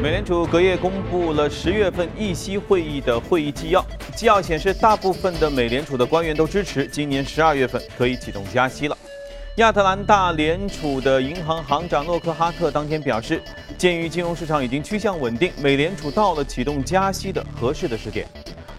美联储隔夜公布了十月份议息会议的会议纪要，纪要显示，大部分的美联储的官员都支持今年十二月份可以启动加息了。亚特兰大联储的银行行长洛克哈特当天表示，鉴于金融市场已经趋向稳定，美联储到了启动加息的合适的时点。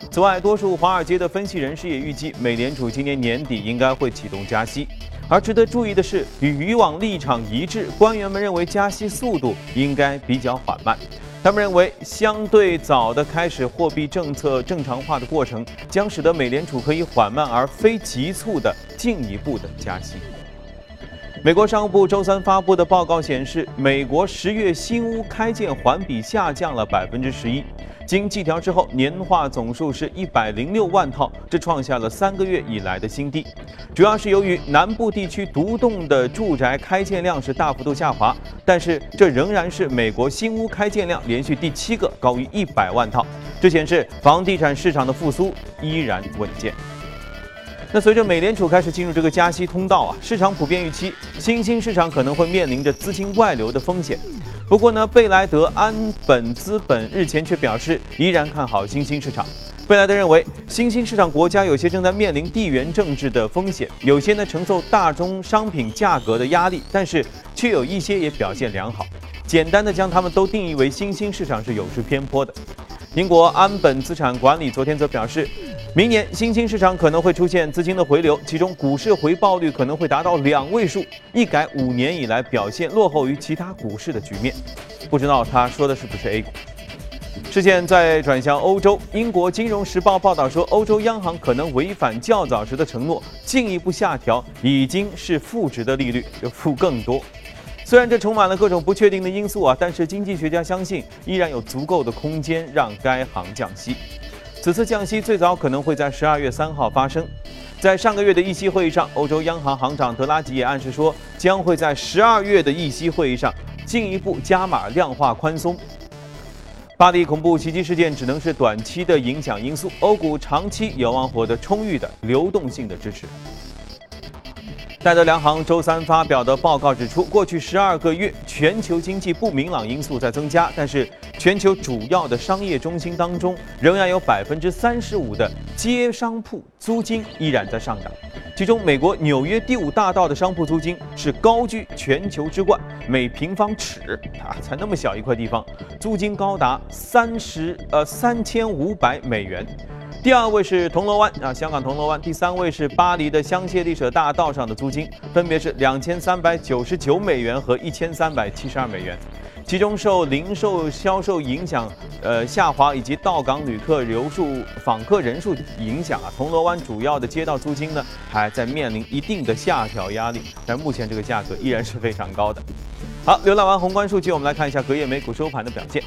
此外，多数华尔街的分析人士也预计，美联储今年年底应该会启动加息。而值得注意的是，与以往立场一致，官员们认为加息速度应该比较缓慢。他们认为，相对早的开始货币政策正常化的过程，将使得美联储可以缓慢而非急促的进一步的加息。美国商务部周三发布的报告显示，美国十月新屋开建环比下降了百分之十一。经计调之后，年化总数是一百零六万套，这创下了三个月以来的新低。主要是由于南部地区独栋的住宅开建量是大幅度下滑，但是这仍然是美国新屋开建量连续第七个高于一百万套，这显示房地产市场的复苏依然稳健。那随着美联储开始进入这个加息通道啊，市场普遍预期新兴市场可能会面临着资金外流的风险。不过呢，贝莱德安本资本日前却表示，依然看好新兴市场。贝莱德认为，新兴市场国家有些正在面临地缘政治的风险，有些呢承受大宗商品价格的压力，但是却有一些也表现良好。简单的将它们都定义为新兴市场是有失偏颇的。英国安本资产管理昨天则表示。明年新兴市场可能会出现资金的回流，其中股市回报率可能会达到两位数，一改五年以来表现落后于其他股市的局面。不知道他说的是不是 A 股？事件再转向欧洲，英国金融时报报道说，欧洲央行可能违反较早时的承诺，进一步下调已经是负值的利率，要负更多。虽然这充满了各种不确定的因素啊，但是经济学家相信依然有足够的空间让该行降息。此次降息最早可能会在十二月三号发生。在上个月的议息会议上，欧洲央行行长德拉吉也暗示说，将会在十二月的议息会议上进一步加码量化宽松。巴黎恐怖袭击事件只能是短期的影响因素，欧股长期有望获得充裕的流动性的支持。戴德梁行周三发表的报告指出，过去十二个月全球经济不明朗因素在增加，但是全球主要的商业中心当中，仍然有百分之三十五的街商铺租金依然在上涨。其中，美国纽约第五大道的商铺租金是高居全球之冠，每平方尺啊，才那么小一块地方，租金高达三十呃三千五百美元。第二位是铜锣湾啊，香港铜锣湾。第三位是巴黎的香榭丽舍大道上的租金，分别是两千三百九十九美元和一千三百七十二美元。其中受零售销售影响，呃下滑以及到港旅客流数、访客人数影响啊，铜锣湾主要的街道租金呢还在面临一定的下调压力，但目前这个价格依然是非常高的。好，浏览完宏观数据，我们来看一下隔夜美股收盘的表现。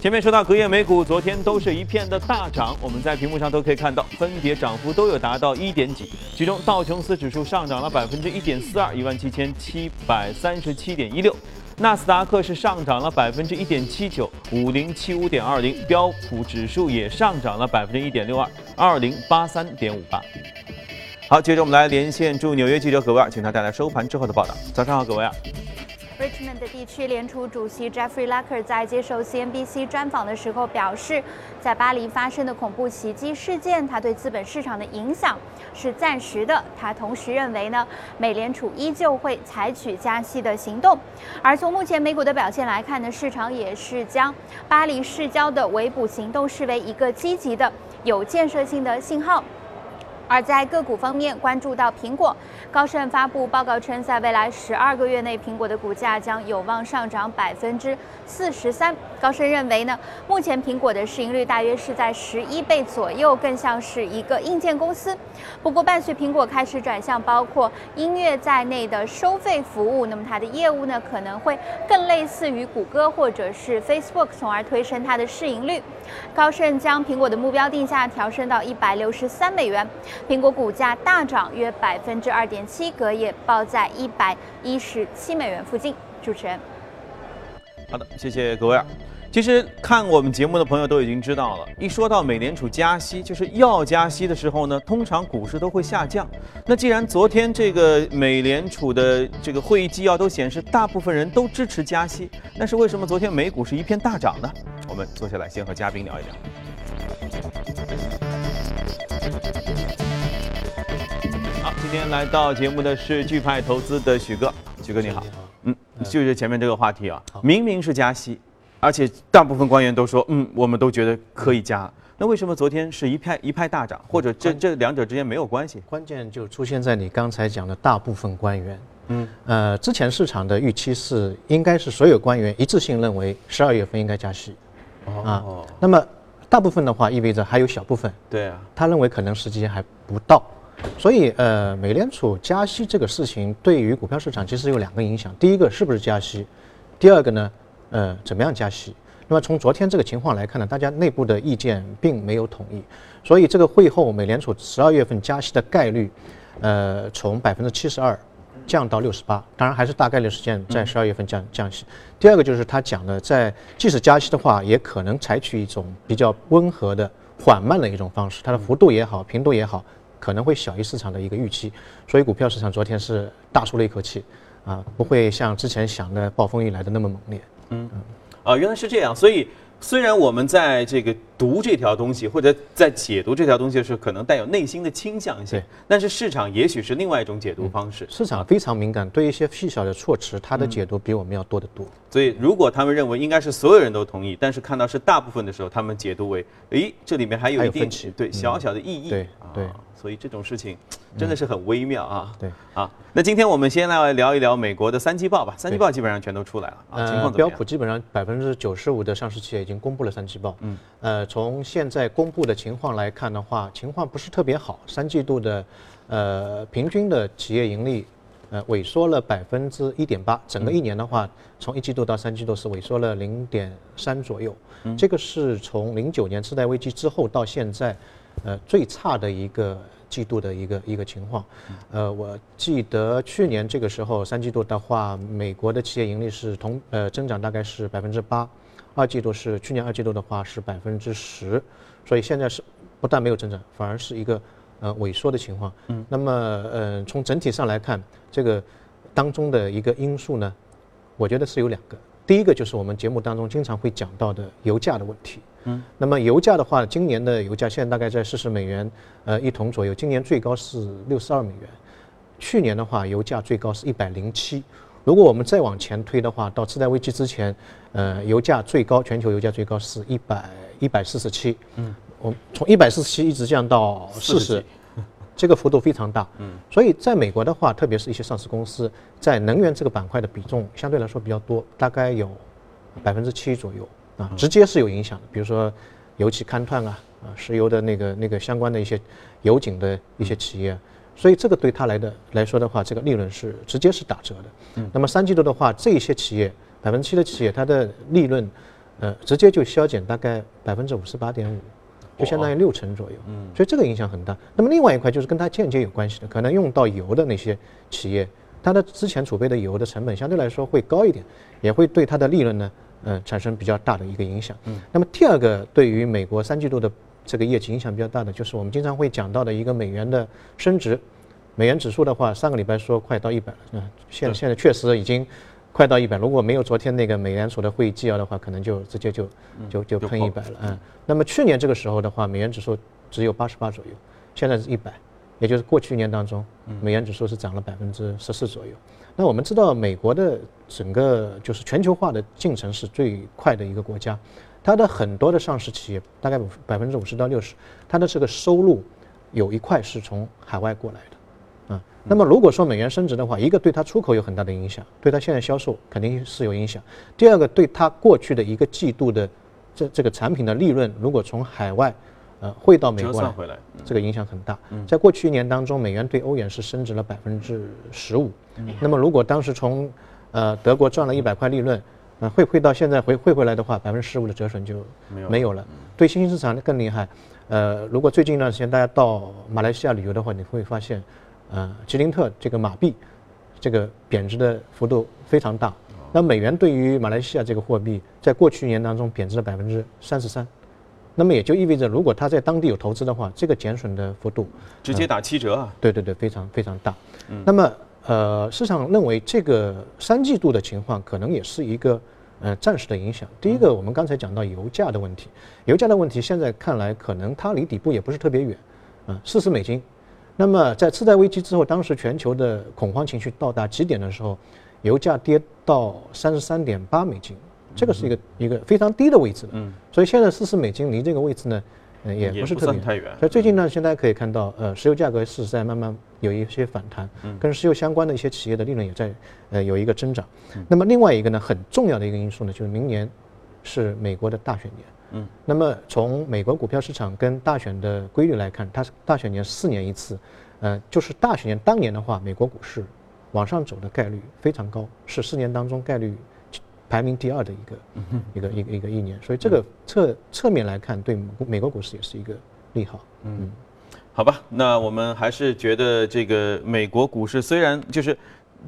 前面说到隔夜美股，昨天都是一片的大涨，我们在屏幕上都可以看到，分别涨幅都有达到一点几。其中道琼斯指数上涨了百分之一点四二，一万七千七百三十七点一六；纳斯达克是上涨了百分之一点七九，五零七五点二零；标普指数也上涨了百分之一点六二，二零八三点五八。好，接着我们来连线驻纽约记者葛维尔，请他带来收盘之后的报道。早上好，葛维尔。Richmond 的地区联储主席 Jeffrey Lacker 在接受 CNBC 专访的时候表示，在巴黎发生的恐怖袭击事件，它对资本市场的影响是暂时的。他同时认为呢，美联储依旧会采取加息的行动。而从目前美股的表现来看呢，市场也是将巴黎市郊的围捕行动视为一个积极的、有建设性的信号。而在个股方面，关注到苹果，高盛发布报告称，在未来十二个月内，苹果的股价将有望上涨百分之四十三。高盛认为呢，目前苹果的市盈率大约是在十一倍左右，更像是一个硬件公司。不过，伴随苹果开始转向包括音乐在内的收费服务，那么它的业务呢，可能会更类似于谷歌或者是 Facebook，从而推升它的市盈率。高盛将苹果的目标定价调升到一百六十三美元。苹果股价大涨约百分之二点七，隔夜报在一百一十七美元附近。主持人，好的，谢谢各位。其实看我们节目的朋友都已经知道了，一说到美联储加息，就是要加息的时候呢，通常股市都会下降。那既然昨天这个美联储的这个会议纪要都显示大部分人都支持加息，那是为什么昨天美股是一片大涨呢？我们坐下来先和嘉宾聊一聊。好，今天来到节目的是钜派投资的许哥，许哥你好。嗯，就是前面这个话题啊，明明是加息。而且大部分官员都说，嗯，我们都觉得可以加。那为什么昨天是一派一派大涨？或者这这两者之间没有关系？关键就出现在你刚才讲的大部分官员。嗯，呃，之前市场的预期是应该是所有官员一致性认为十二月份应该加息。哦。那么大部分的话意味着还有小部分。对啊。他认为可能时间还不到，所以呃，美联储加息这个事情对于股票市场其实有两个影响。第一个是不是加息？第二个呢？呃，怎么样加息？那么从昨天这个情况来看呢，大家内部的意见并没有统一，所以这个会后美联储十二月份加息的概率，呃，从百分之七十二降到六十八，当然还是大概率事件在十二月份降降息。第二个就是他讲的，在即使加息的话，也可能采取一种比较温和的、缓慢的一种方式，它的幅度也好，频度也好，可能会小于市场的一个预期。所以股票市场昨天是大舒了一口气，啊，不会像之前想的暴风雨来的那么猛烈。嗯嗯，啊，原来是这样。所以，虽然我们在这个读这条东西，或者在解读这条东西的时候，可能带有内心的倾向性，但是市场也许是另外一种解读方式。市场非常敏感，对一些细小的措辞，它的解读比我们要多得多。所以，如果他们认为应该是所有人都同意，但是看到是大部分的时候，他们解读为，诶，这里面还有一定对小小的意义。对对。所以这种事情真的是很微妙啊。对啊，那今天我们先来聊一聊美国的三季报吧。三季报基本上全都出来了啊，情况怎么样标普基本上百分之九十五的上市企业已经公布了三季报。嗯。呃，从现在公布的情况来看的话，情况不是特别好。三季度的呃平均的企业盈利呃萎缩了百分之一点八，整个一年的话，从一季度到三季度是萎缩了零点三左右。嗯。这个是从零九年次贷危机之后到现在。呃，最差的一个季度的一个一个情况，呃，我记得去年这个时候三季度的话，美国的企业盈利是同呃增长大概是百分之八，二季度是去年二季度的话是百分之十，所以现在是不但没有增长，反而是一个呃萎缩的情况。嗯，那么呃从整体上来看，这个当中的一个因素呢，我觉得是有两个，第一个就是我们节目当中经常会讲到的油价的问题。嗯，那么油价的话，今年的油价现在大概在四十美元，呃，一桶左右。今年最高是六十二美元，去年的话，油价最高是一百零七。如果我们再往前推的话，到次贷危机之前，呃，油价最高，全球油价最高是一百一百四十七。嗯，我从一百四十七一直降到四十，这个幅度非常大。嗯，所以在美国的话，特别是一些上市公司在能源这个板块的比重相对来说比较多，大概有百分之七左右。啊，直接是有影响的，比如说油气勘探啊，啊，石油的那个那个相关的一些油井的一些企业，所以这个对他来的来说的话，这个利润是直接是打折的。嗯，那么三季度的话，这些企业百分之七的企业，它的利润，呃，直接就削减大概百分之五十八点五，就相当于六成左右。嗯，所以这个影响很大。那么另外一块就是跟它间接有关系的，可能用到油的那些企业，它的之前储备的油的成本相对来说会高一点，也会对它的利润呢。嗯，产生比较大的一个影响。嗯，那么第二个对于美国三季度的这个业绩影响比较大的，就是我们经常会讲到的一个美元的升值。美元指数的话，上个礼拜说快到一百了，嗯，现现在确实已经快到一百。如果没有昨天那个美联储的会议纪要的话，可能就直接就就就喷一百了。嗯，那么去年这个时候的话，美元指数只有八十八左右，现在是一百，也就是过去一年当中，美元指数是涨了百分之十四左右。那我们知道，美国的整个就是全球化的进程是最快的一个国家，它的很多的上市企业，大概百分之五十到六十，它的这个收入有一块是从海外过来的，啊，那么如果说美元升值的话，一个对它出口有很大的影响，对它现在销售肯定是有影响；第二个，对它过去的一个季度的这这个产品的利润，如果从海外。呃，汇到美国来，这个影响很大。在过去一年当中，美元对欧元是升值了百分之十五。那么，如果当时从呃德国赚了一百块利润，呃汇汇到现在回汇回来的话，百分之十五的折损就没有了。对新兴市场更厉害。呃，如果最近一段时间大家到马来西亚旅游的话，你会发现，呃，吉林特这个马币，这个贬值的幅度非常大。那美元对于马来西亚这个货币，在过去一年当中贬值了百分之三十三，那么也就意味着，如果他在当地有投资的话，这个减损的幅度直接打七折啊！对对对，非常非常大。那么呃，市场认为这个三季度的情况可能也是一个呃暂时的影响。第一个，我们刚才讲到油价的问题，油价的问题现在看来可能它离底部也不是特别远，啊，四十美金。那么在次贷危机之后，当时全球的恐慌情绪到达极点的时候，油价跌到三十三点八美金，这个是一个一个非常低的位置了。嗯，所以现在四十美金离这个位置呢，嗯，也不是特别太远。所以最近呢，现在可以看到，呃，石油价格是在慢慢有一些反弹，嗯，跟石油相关的一些企业的利润也在呃有一个增长。那么另外一个呢，很重要的一个因素呢，就是明年是美国的大选年。嗯，那么从美国股票市场跟大选的规律来看，它是大选年四年一次，呃，就是大选年当年的话，美国股市往上走的概率非常高，是四年当中概率排名第二的一个一个一个一个一年，所以这个侧侧面来看，对美国股市也是一个利好。嗯，好吧，那我们还是觉得这个美国股市虽然就是。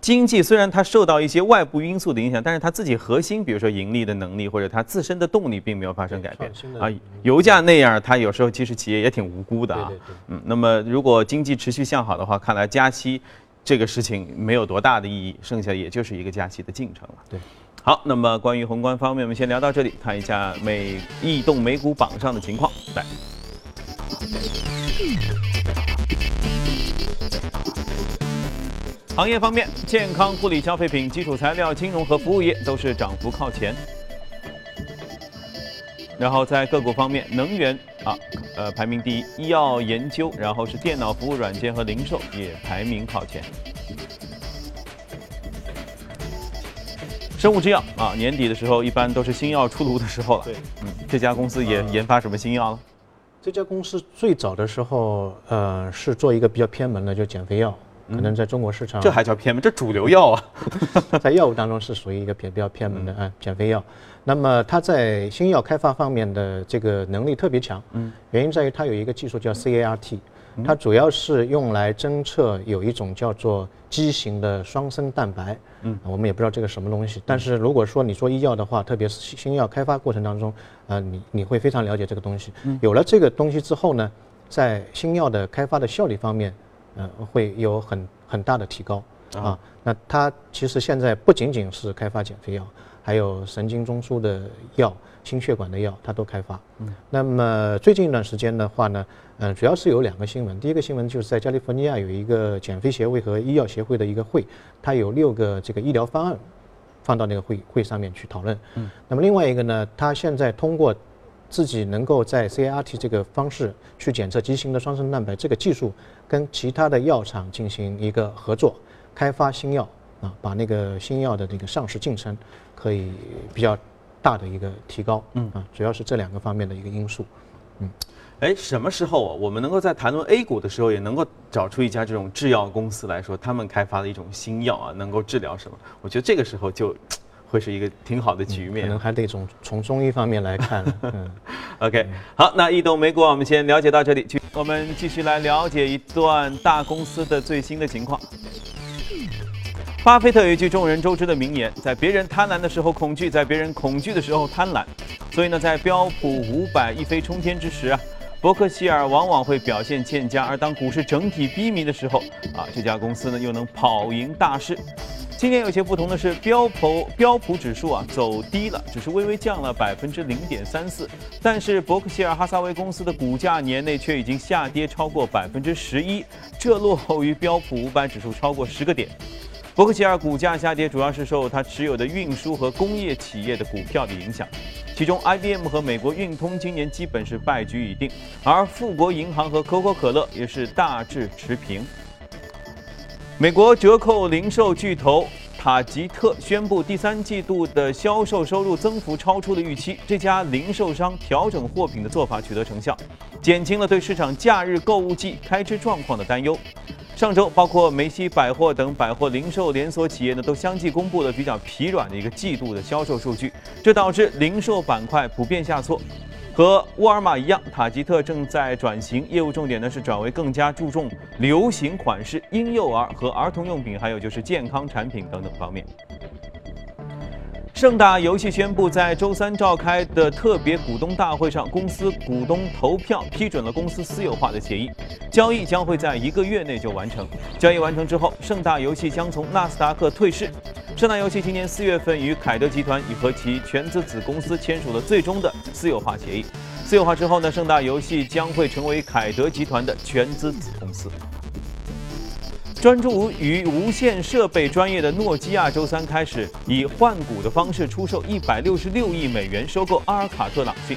经济虽然它受到一些外部因素的影响，但是它自己核心，比如说盈利的能力或者它自身的动力，并没有发生改变啊。油价那样，它有时候其实企业也挺无辜的啊。嗯，那么如果经济持续向好的话，看来加息这个事情没有多大的意义，剩下也就是一个加息的进程了。对，好，那么关于宏观方面，我们先聊到这里，看一下美异动美股榜上的情况，来。行业方面，健康护理、消费品、基础材料、金融和服务业都是涨幅靠前。然后在个股方面，能源啊，呃排名第一，医药研究，然后是电脑服务软件和零售也排名靠前。生物制药啊，年底的时候一般都是新药出炉的时候了。对，嗯，这家公司研研发什么新药了？这家公司最早的时候，呃，是做一个比较偏门的，就减肥药。可能在中国市场，这还叫偏门？这主流药啊，在药物当中是属于一个偏比较偏门的啊，减肥药。那么它在新药开发方面的这个能力特别强，嗯，原因在于它有一个技术叫 CAR-T，它主要是用来侦测有一种叫做畸形的双生蛋白，嗯，我们也不知道这个什么东西。但是如果说你做医药的话，特别是新药开发过程当中，呃，你你会非常了解这个东西。有了这个东西之后呢，在新药的开发的效率方面。呃，会有很很大的提高啊。那它其实现在不仅仅是开发减肥药，还有神经中枢的药、心血管的药，它都开发。嗯。那么最近一段时间的话呢，嗯，主要是有两个新闻。第一个新闻就是在加利福尼亚有一个减肥协会和医药协会的一个会，它有六个这个医疗方案放到那个会会上面去讨论。嗯。那么另外一个呢，它现在通过。自己能够在 CAR-T 这个方式去检测畸形的双生蛋白这个技术，跟其他的药厂进行一个合作，开发新药啊，把那个新药的那个上市进程可以比较大的一个提高，嗯啊，主要是这两个方面的一个因素，嗯，哎，什么时候我们能够在谈论 A 股的时候，也能够找出一家这种制药公司来说，他们开发的一种新药啊，能够治疗什么？我觉得这个时候就。会是一个挺好的局面，可能还得从从中医方面来看。嗯，OK，好，那异动美股我们先了解到这里，去我们继续来了解一段大公司的最新的情况。巴菲特有一句众人周知的名言：在别人贪婪的时候恐惧，在别人恐惧的时候贪婪。所以呢，在标普五百一飞冲天之时啊，伯克希尔往往会表现欠佳；而当股市整体低迷的时候啊，这家公司呢又能跑赢大势。今年有些不同的是，标普标普指数啊走低了，只是微微降了百分之零点三四。但是伯克希尔哈撒韦公司的股价年内却已经下跌超过百分之十一，这落后于标普五百指数超过十个点。伯克希尔股价下跌主要是受它持有的运输和工业企业的股票的影响，其中 IBM 和美国运通今年基本是败局已定，而富国银行和可口可乐也是大致持平。美国折扣零售巨头塔吉特宣布，第三季度的销售收入增幅超出了预期。这家零售商调整货品的做法取得成效，减轻了对市场假日购物季开支状况的担忧。上周，包括梅西百货等百货零售连锁企业呢，都相继公布了比较疲软的一个季度的销售数据，这导致零售板块普遍下挫。和沃尔玛一样，塔吉特正在转型，业务重点呢是转为更加注重流行款式、婴幼儿和儿童用品，还有就是健康产品等等方面。盛大游戏宣布，在周三召开的特别股东大会上，公司股东投票批准了公司私有化的协议，交易将会在一个月内就完成。交易完成之后，盛大游戏将从纳斯达克退市。盛大游戏今年四月份与凯德集团已和其全资子公司签署了最终的私有化协议。私有化之后呢，盛大游戏将会成为凯德集团的全资子公司。专注于无线设备专业的诺基亚周三开始以换股的方式出售一百六十六亿美元收购阿尔卡特朗讯。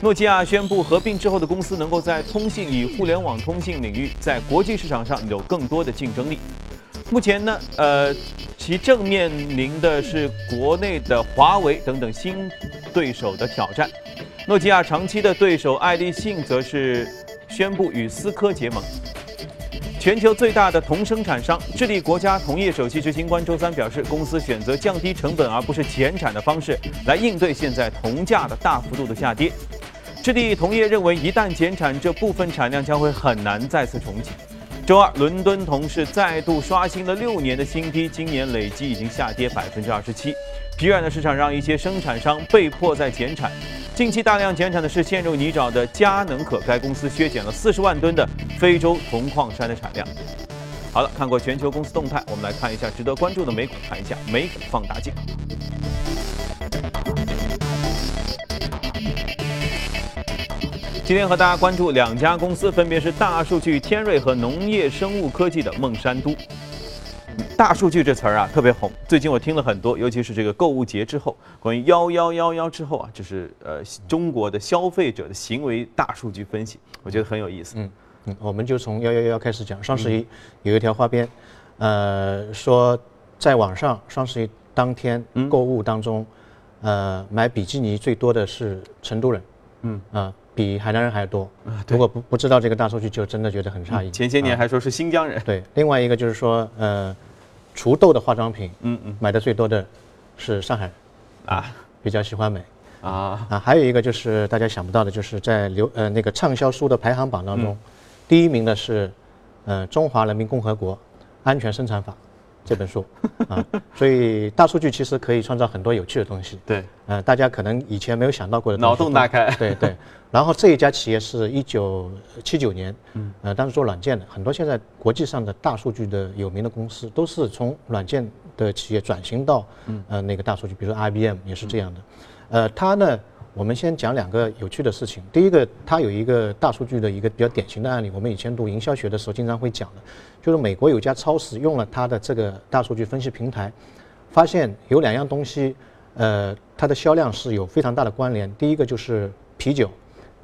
诺基亚宣布合并之后的公司能够在通信与互联网通信领域在国际市场上有更多的竞争力。目前呢，呃，其正面临的是国内的华为等等新对手的挑战。诺基亚长期的对手爱立信则是宣布与思科结盟。全球最大的铜生产商智利国家铜业首席执行官周三表示，公司选择降低成本而不是减产的方式来应对现在铜价的大幅度的下跌。智利铜业认为，一旦减产，这部分产量将会很难再次重启。周二，伦敦铜市再度刷新了六年的新低，今年累计已经下跌百分之二十七。疲软的市场让一些生产商被迫在减产。近期大量减产的是陷入泥沼的佳能可，该公司削减了四十万吨的非洲铜矿山的产量。好了，看过全球公司动态，我们来看一下值得关注的美股，看一下美股放大镜。今天和大家关注两家公司，分别是大数据天瑞和农业生物科技的孟山都。大数据这词儿啊特别红，最近我听了很多，尤其是这个购物节之后，关于幺幺幺幺之后啊，就是呃中国的消费者的行为大数据分析，我觉得很有意思。嗯嗯，我们就从幺幺幺开始讲。双十一有一条花边，呃，说在网上双十一当天购物当中，呃，买比基尼最多的是成都人，嗯。啊，比海南人还要多。如果不不知道这个大数据，就真的觉得很诧异。前些年还说是新疆人。对，另外一个就是说，呃。除痘的化妆品，嗯嗯，买的最多的是上海人，啊，比较喜欢美，啊啊，还有一个就是大家想不到的，就是在流呃那个畅销书的排行榜当中，第一名的是，呃《中华人民共和国安全生产法》这本书，啊，所以大数据其实可以创造很多有趣的东西，对，呃，大家可能以前没有想到过的，脑洞大开，对对。然后这一家企业是一九七九年，嗯，呃，当时做软件的，很多现在国际上的大数据的有名的公司都是从软件的企业转型到，嗯，呃，那个大数据，比如说 IBM 也是这样的，呃，它呢，我们先讲两个有趣的事情。第一个，它有一个大数据的一个比较典型的案例，我们以前读营销学的时候经常会讲的，就是美国有家超市用了它的这个大数据分析平台，发现有两样东西，呃，它的销量是有非常大的关联。第一个就是啤酒。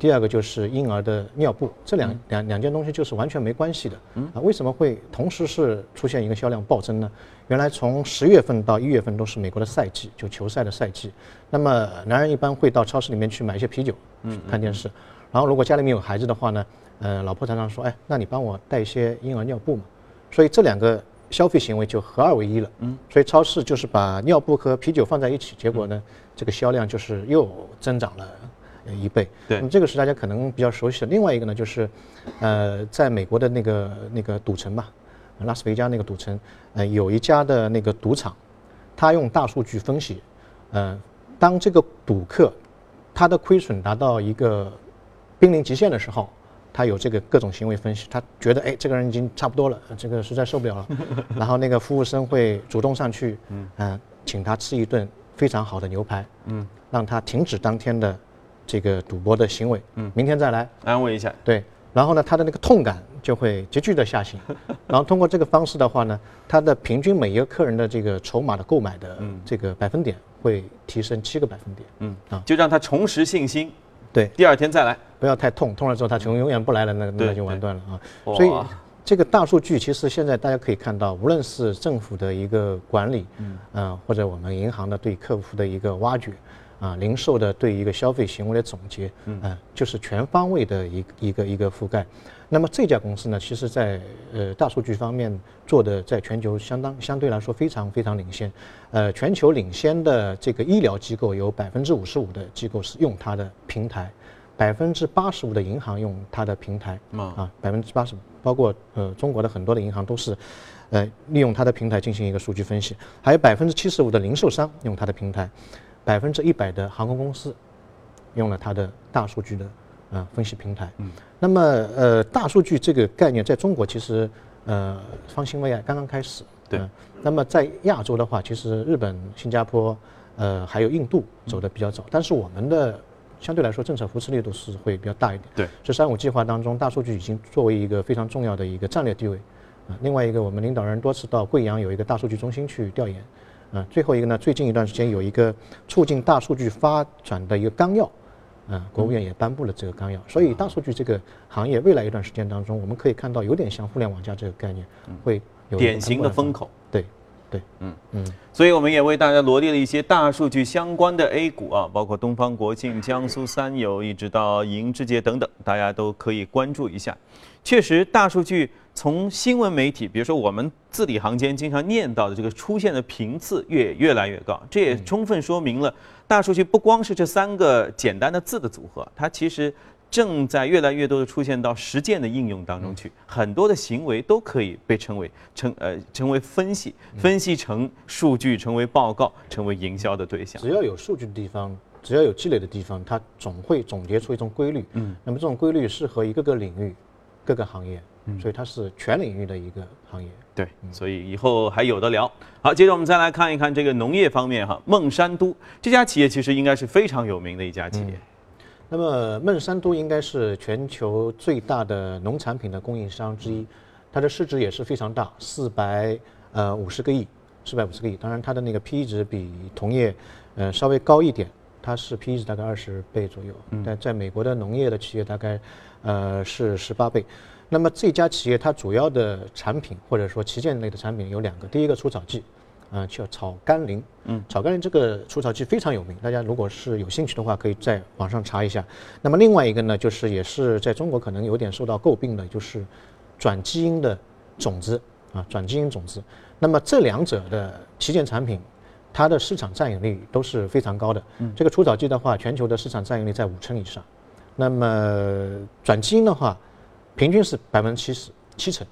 第二个就是婴儿的尿布，这两两两件东西就是完全没关系的。啊，为什么会同时是出现一个销量暴增呢？原来从十月份到一月份都是美国的赛季，就球赛的赛季。那么男人一般会到超市里面去买一些啤酒，嗯，看电视。然后如果家里面有孩子的话呢，呃，老婆常常说，哎，那你帮我带一些婴儿尿布嘛。所以这两个消费行为就合二为一了。嗯，所以超市就是把尿布和啤酒放在一起，结果呢，这个销量就是又增长了。一倍，对，那么这个是大家可能比较熟悉的。另外一个呢，就是，呃，在美国的那个那个赌城吧，拉斯维加那个赌城，呃，有一家的那个赌场，他用大数据分析，呃，当这个赌客他的亏损达到一个濒临极限的时候，他有这个各种行为分析，他觉得哎，这个人已经差不多了，这个实在受不了了，然后那个服务生会主动上去，嗯，请他吃一顿非常好的牛排，嗯，让他停止当天的。这个赌博的行为，嗯，明天再来。安慰一下，对，然后呢，他的那个痛感就会急剧的下行，然后通过这个方式的话呢，他的平均每一个客人的这个筹码的购买的这个百分点会提升七个百分点，嗯。啊，就让他重拾信心，对，第二天再来，不要太痛，痛了之后他就永远不来了，那那就完蛋了啊，所以这个大数据其实现在大家可以看到，无论是政府的一个管理，嗯，或者我们银行的对客户的一个挖掘。啊，零售的对一个消费行为的总结，嗯，就是全方位的一一个一个覆盖。那么这家公司呢，其实在呃大数据方面做的，在全球相当相对来说非常非常领先。呃，全球领先的这个医疗机构有百分之五十五的机构是用它的平台，百分之八十五的银行用它的平台。啊，百分之八十五，包括呃中国的很多的银行都是。呃，利用它的平台进行一个数据分析，还有百分之七十五的零售商用它的平台，百分之一百的航空公司用了它的大数据的呃分析平台。嗯，那么呃，大数据这个概念在中国其实呃方兴未艾，刚刚开始。对。那么在亚洲的话，其实日本、新加坡呃还有印度走的比较早，但是我们的相对来说政策扶持力度是会比较大一点。对。这“三五”计划当中，大数据已经作为一个非常重要的一个战略地位。啊，另外一个，我们领导人多次到贵阳有一个大数据中心去调研，啊，最后一个呢，最近一段时间有一个促进大数据发展的一个纲要，啊，国务院也颁布了这个纲要，所以大数据这个行业未来一段时间当中，我们可以看到有点像互联网加这个概念，会有典型的风口。对，对，嗯嗯，所以我们也为大家罗列了一些大数据相关的 A 股啊，包括东方国信、江苏三友，一直到银智捷等等，大家都可以关注一下。确实，大数据。从新闻媒体，比如说我们字里行间经常念到的这个出现的频次越越来越高，这也充分说明了大数据不光是这三个简单的字的组合，它其实正在越来越多的出现到实践的应用当中去，很多的行为都可以被称为成呃成为分析，分析成数据，成为报告，成为营销的对象。只要有数据的地方，只要有积累的地方，它总会总结出一种规律。嗯，那么这种规律适合一个个领域、各个行业。所以它是全领域的一个行业，对，所以以后还有的聊。好，接着我们再来看一看这个农业方面哈，孟山都这家企业其实应该是非常有名的一家企业。那么孟山都应该是全球最大的农产品的供应商之一，它的市值也是非常大，四百呃五十个亿，四百五十个亿。当然它的那个 P/E 值比同业呃稍微高一点，它是 P/E 值大概二十倍左右，但在美国的农业的企业大概呃是十八倍。那么这家企业它主要的产品或者说旗舰类的产品有两个，第一个除草剂，啊叫草甘膦，嗯，草甘膦这个除草剂非常有名，大家如果是有兴趣的话，可以在网上查一下。那么另外一个呢，就是也是在中国可能有点受到诟病的，就是转基因的种子啊，转基因种子。那么这两者的旗舰产品，它的市场占有率都是非常高的。嗯，这个除草剂的话，全球的市场占有率在五成以上。那么转基因的话，平均是百分之七十七成，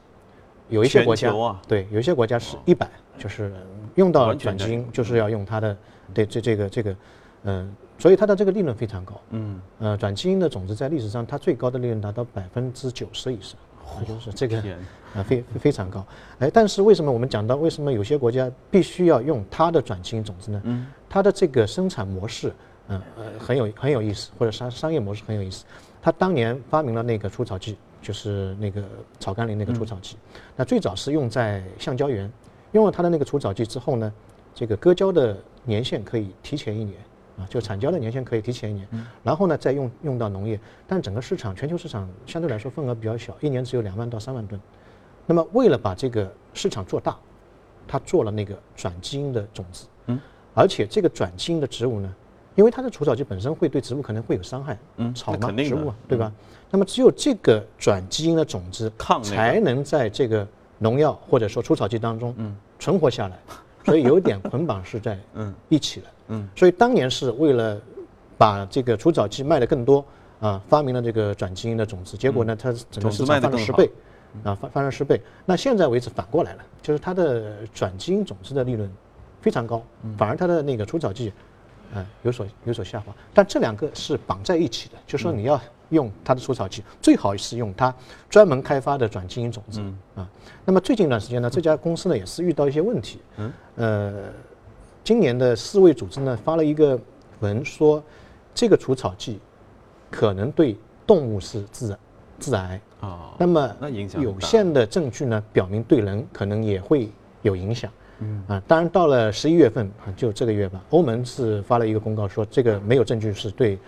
有一些国家对，有一些国家是一百，就是用到转基因就是要用它的，对这这个这个，嗯，所以它的这个利润非常高，嗯，呃，转基因的种子在历史上它最高的利润达到百分之九十以上，就是这个啊非非常高，哎，但是为什么我们讲到为什么有些国家必须要用它的转基因种子呢？嗯，它的这个生产模式，嗯呃很有很有意思，或者商商业模式很有意思，它当年发明了那个除草剂。就是那个草甘膦那个除草剂，那最早是用在橡胶园，用了它的那个除草剂之后呢，这个割胶的年限可以提前一年啊，就产胶的年限可以提前一年，然后呢再用用到农业，但整个市场全球市场相对来说份额比较小，一年只有两万到三万吨，那么为了把这个市场做大，他做了那个转基因的种子，嗯，而且这个转基因的植物呢。因为它的除草剂本身会对植物可能会有伤害，嗯，草嘛，植物啊，对吧？那么只有这个转基因的种子抗才能在这个农药或者说除草剂当中嗯。存活下来，所以有点捆绑是在嗯。一起的，嗯，所以当年是为了把这个除草剂卖得更多啊，发明了这个转基因的种子，结果呢，它整个市场翻了十倍，啊，翻翻了十倍。那现在为止反过来了，就是它的转基因种子的利润非常高，反而它的那个除草剂。嗯，有所有所下滑，但这两个是绑在一起的，就说你要用它的除草剂，最好是用它专门开发的转基因种子啊。那么最近一段时间呢，这家公司呢也是遇到一些问题，嗯，呃，今年的世卫组织呢发了一个文说，这个除草剂可能对动物是致致癌啊。那么有限的证据呢表明对人可能也会有影响。嗯啊，当然到了十一月份啊，就这个月吧，欧盟是发了一个公告说这个没有证据是对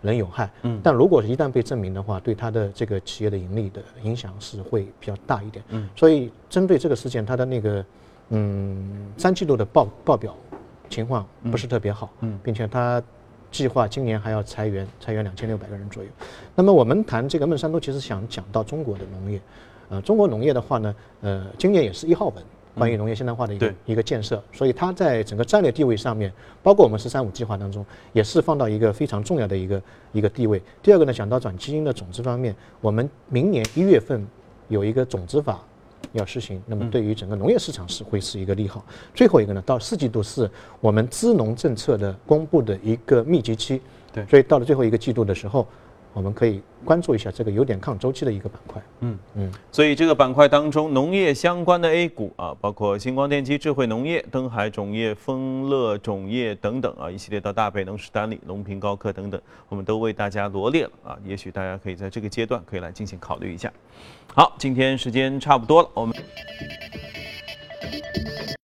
人有害。嗯，但如果一旦被证明的话，对它的这个企业的盈利的影响是会比较大一点。嗯，所以针对这个事件，它的那个嗯三季度的报报表情况不是特别好。嗯，并且它计划今年还要裁员，裁员两千六百个人左右。那么我们谈这个孟山都，其实想讲到中国的农业。呃，中国农业的话呢，呃，今年也是一号文。关于农业现代化的一个一个建设，所以它在整个战略地位上面，包括我们“十三五”计划当中，也是放到一个非常重要的一个一个地位。第二个呢，讲到转基因的种子方面，我们明年一月份有一个种子法要实行，那么对于整个农业市场是会是一个利好。最后一个呢，到四季度是我们支农政策的公布的一个密集期，对所以到了最后一个季度的时候，我们可以关注一下这个有点抗周期的一个板块。嗯嗯，所以这个板块当中，农业相关的 A 股啊，包括星光电机、智慧农业、登海种业、丰乐种业等等啊，一系列到大北农、史丹利、隆平高科等等，我们都为大家罗列了啊。也许大家可以在这个阶段可以来进行考虑一下。好，今天时间差不多了，我们。